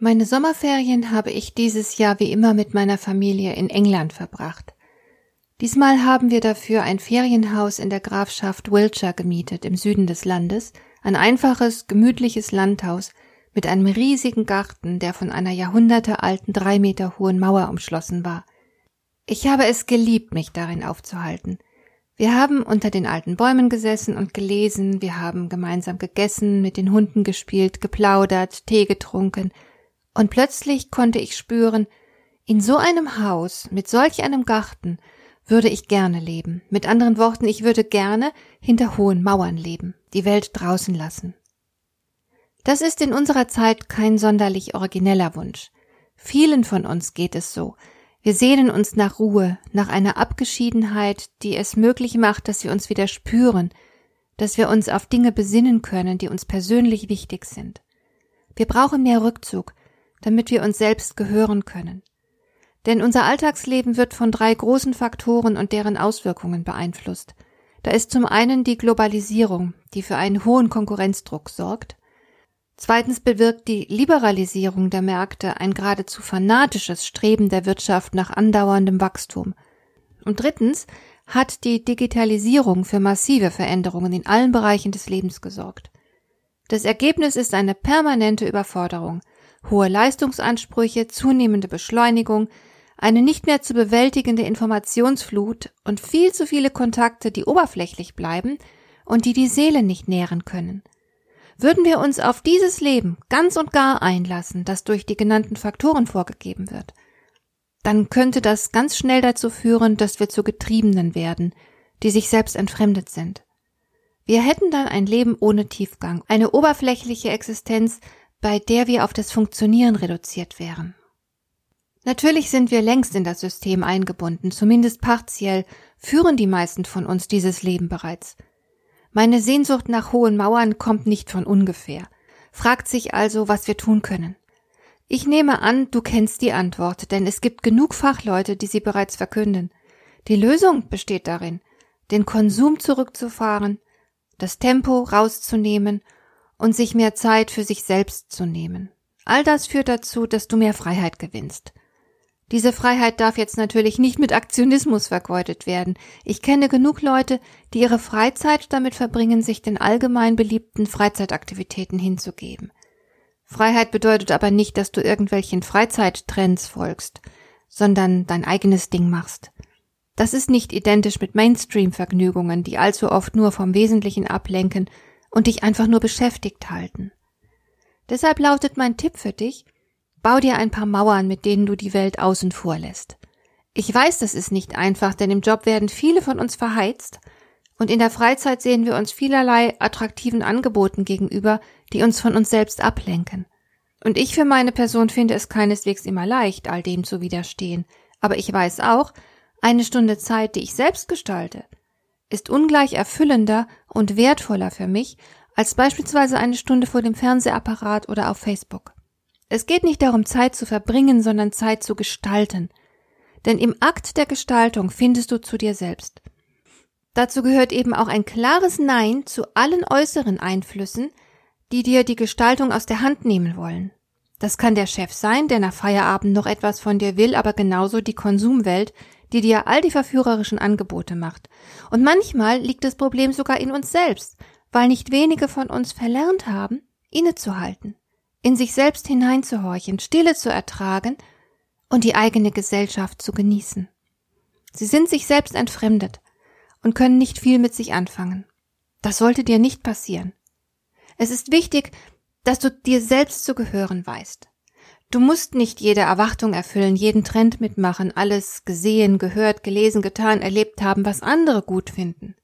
Meine Sommerferien habe ich dieses Jahr wie immer mit meiner Familie in England verbracht. Diesmal haben wir dafür ein Ferienhaus in der Grafschaft Wiltshire gemietet im Süden des Landes, ein einfaches, gemütliches Landhaus mit einem riesigen Garten, der von einer jahrhundertealten drei Meter hohen Mauer umschlossen war. Ich habe es geliebt, mich darin aufzuhalten. Wir haben unter den alten Bäumen gesessen und gelesen, wir haben gemeinsam gegessen, mit den Hunden gespielt, geplaudert, Tee getrunken, und plötzlich konnte ich spüren, in so einem Haus, mit solch einem Garten, würde ich gerne leben. Mit anderen Worten, ich würde gerne hinter hohen Mauern leben, die Welt draußen lassen. Das ist in unserer Zeit kein sonderlich origineller Wunsch. Vielen von uns geht es so. Wir sehnen uns nach Ruhe, nach einer Abgeschiedenheit, die es möglich macht, dass wir uns wieder spüren, dass wir uns auf Dinge besinnen können, die uns persönlich wichtig sind. Wir brauchen mehr Rückzug, damit wir uns selbst gehören können. Denn unser Alltagsleben wird von drei großen Faktoren und deren Auswirkungen beeinflusst. Da ist zum einen die Globalisierung, die für einen hohen Konkurrenzdruck sorgt. Zweitens bewirkt die Liberalisierung der Märkte ein geradezu fanatisches Streben der Wirtschaft nach andauerndem Wachstum. Und drittens hat die Digitalisierung für massive Veränderungen in allen Bereichen des Lebens gesorgt. Das Ergebnis ist eine permanente Überforderung, hohe Leistungsansprüche, zunehmende Beschleunigung, eine nicht mehr zu bewältigende Informationsflut und viel zu viele Kontakte, die oberflächlich bleiben und die die Seele nicht nähren können. Würden wir uns auf dieses Leben ganz und gar einlassen, das durch die genannten Faktoren vorgegeben wird, dann könnte das ganz schnell dazu führen, dass wir zu Getriebenen werden, die sich selbst entfremdet sind. Wir hätten dann ein Leben ohne Tiefgang, eine oberflächliche Existenz, bei der wir auf das Funktionieren reduziert wären. Natürlich sind wir längst in das System eingebunden, zumindest partiell führen die meisten von uns dieses Leben bereits. Meine Sehnsucht nach hohen Mauern kommt nicht von ungefähr, fragt sich also, was wir tun können. Ich nehme an, du kennst die Antwort, denn es gibt genug Fachleute, die sie bereits verkünden. Die Lösung besteht darin, den Konsum zurückzufahren, das Tempo rauszunehmen und sich mehr Zeit für sich selbst zu nehmen. All das führt dazu, dass du mehr Freiheit gewinnst. Diese Freiheit darf jetzt natürlich nicht mit Aktionismus vergeudet werden. Ich kenne genug Leute, die ihre Freizeit damit verbringen, sich den allgemein beliebten Freizeitaktivitäten hinzugeben. Freiheit bedeutet aber nicht, dass du irgendwelchen Freizeittrends folgst, sondern dein eigenes Ding machst. Das ist nicht identisch mit Mainstream-Vergnügungen, die allzu oft nur vom Wesentlichen ablenken und dich einfach nur beschäftigt halten. Deshalb lautet mein Tipp für dich, bau dir ein paar Mauern, mit denen du die Welt außen vor lässt. Ich weiß, das ist nicht einfach, denn im Job werden viele von uns verheizt und in der Freizeit sehen wir uns vielerlei attraktiven Angeboten gegenüber, die uns von uns selbst ablenken. Und ich für meine Person finde es keineswegs immer leicht, all dem zu widerstehen, aber ich weiß auch, eine Stunde Zeit, die ich selbst gestalte, ist ungleich erfüllender und wertvoller für mich als beispielsweise eine Stunde vor dem Fernsehapparat oder auf Facebook. Es geht nicht darum, Zeit zu verbringen, sondern Zeit zu gestalten. Denn im Akt der Gestaltung findest du zu dir selbst. Dazu gehört eben auch ein klares Nein zu allen äußeren Einflüssen, die dir die Gestaltung aus der Hand nehmen wollen. Das kann der Chef sein, der nach Feierabend noch etwas von dir will, aber genauso die Konsumwelt, die dir all die verführerischen Angebote macht. Und manchmal liegt das Problem sogar in uns selbst, weil nicht wenige von uns verlernt haben, innezuhalten, in sich selbst hineinzuhorchen, Stille zu ertragen und die eigene Gesellschaft zu genießen. Sie sind sich selbst entfremdet und können nicht viel mit sich anfangen. Das sollte dir nicht passieren. Es ist wichtig, dass du dir selbst zu gehören weißt. Du musst nicht jede Erwartung erfüllen, jeden Trend mitmachen, alles gesehen, gehört, gelesen, getan, erlebt haben, was andere gut finden.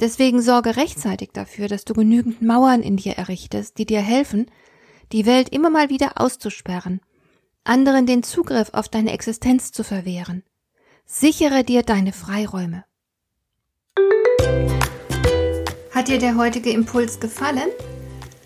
Deswegen sorge rechtzeitig dafür, dass du genügend Mauern in dir errichtest, die dir helfen, die Welt immer mal wieder auszusperren, anderen den Zugriff auf deine Existenz zu verwehren. Sichere dir deine Freiräume. Hat dir der heutige Impuls gefallen?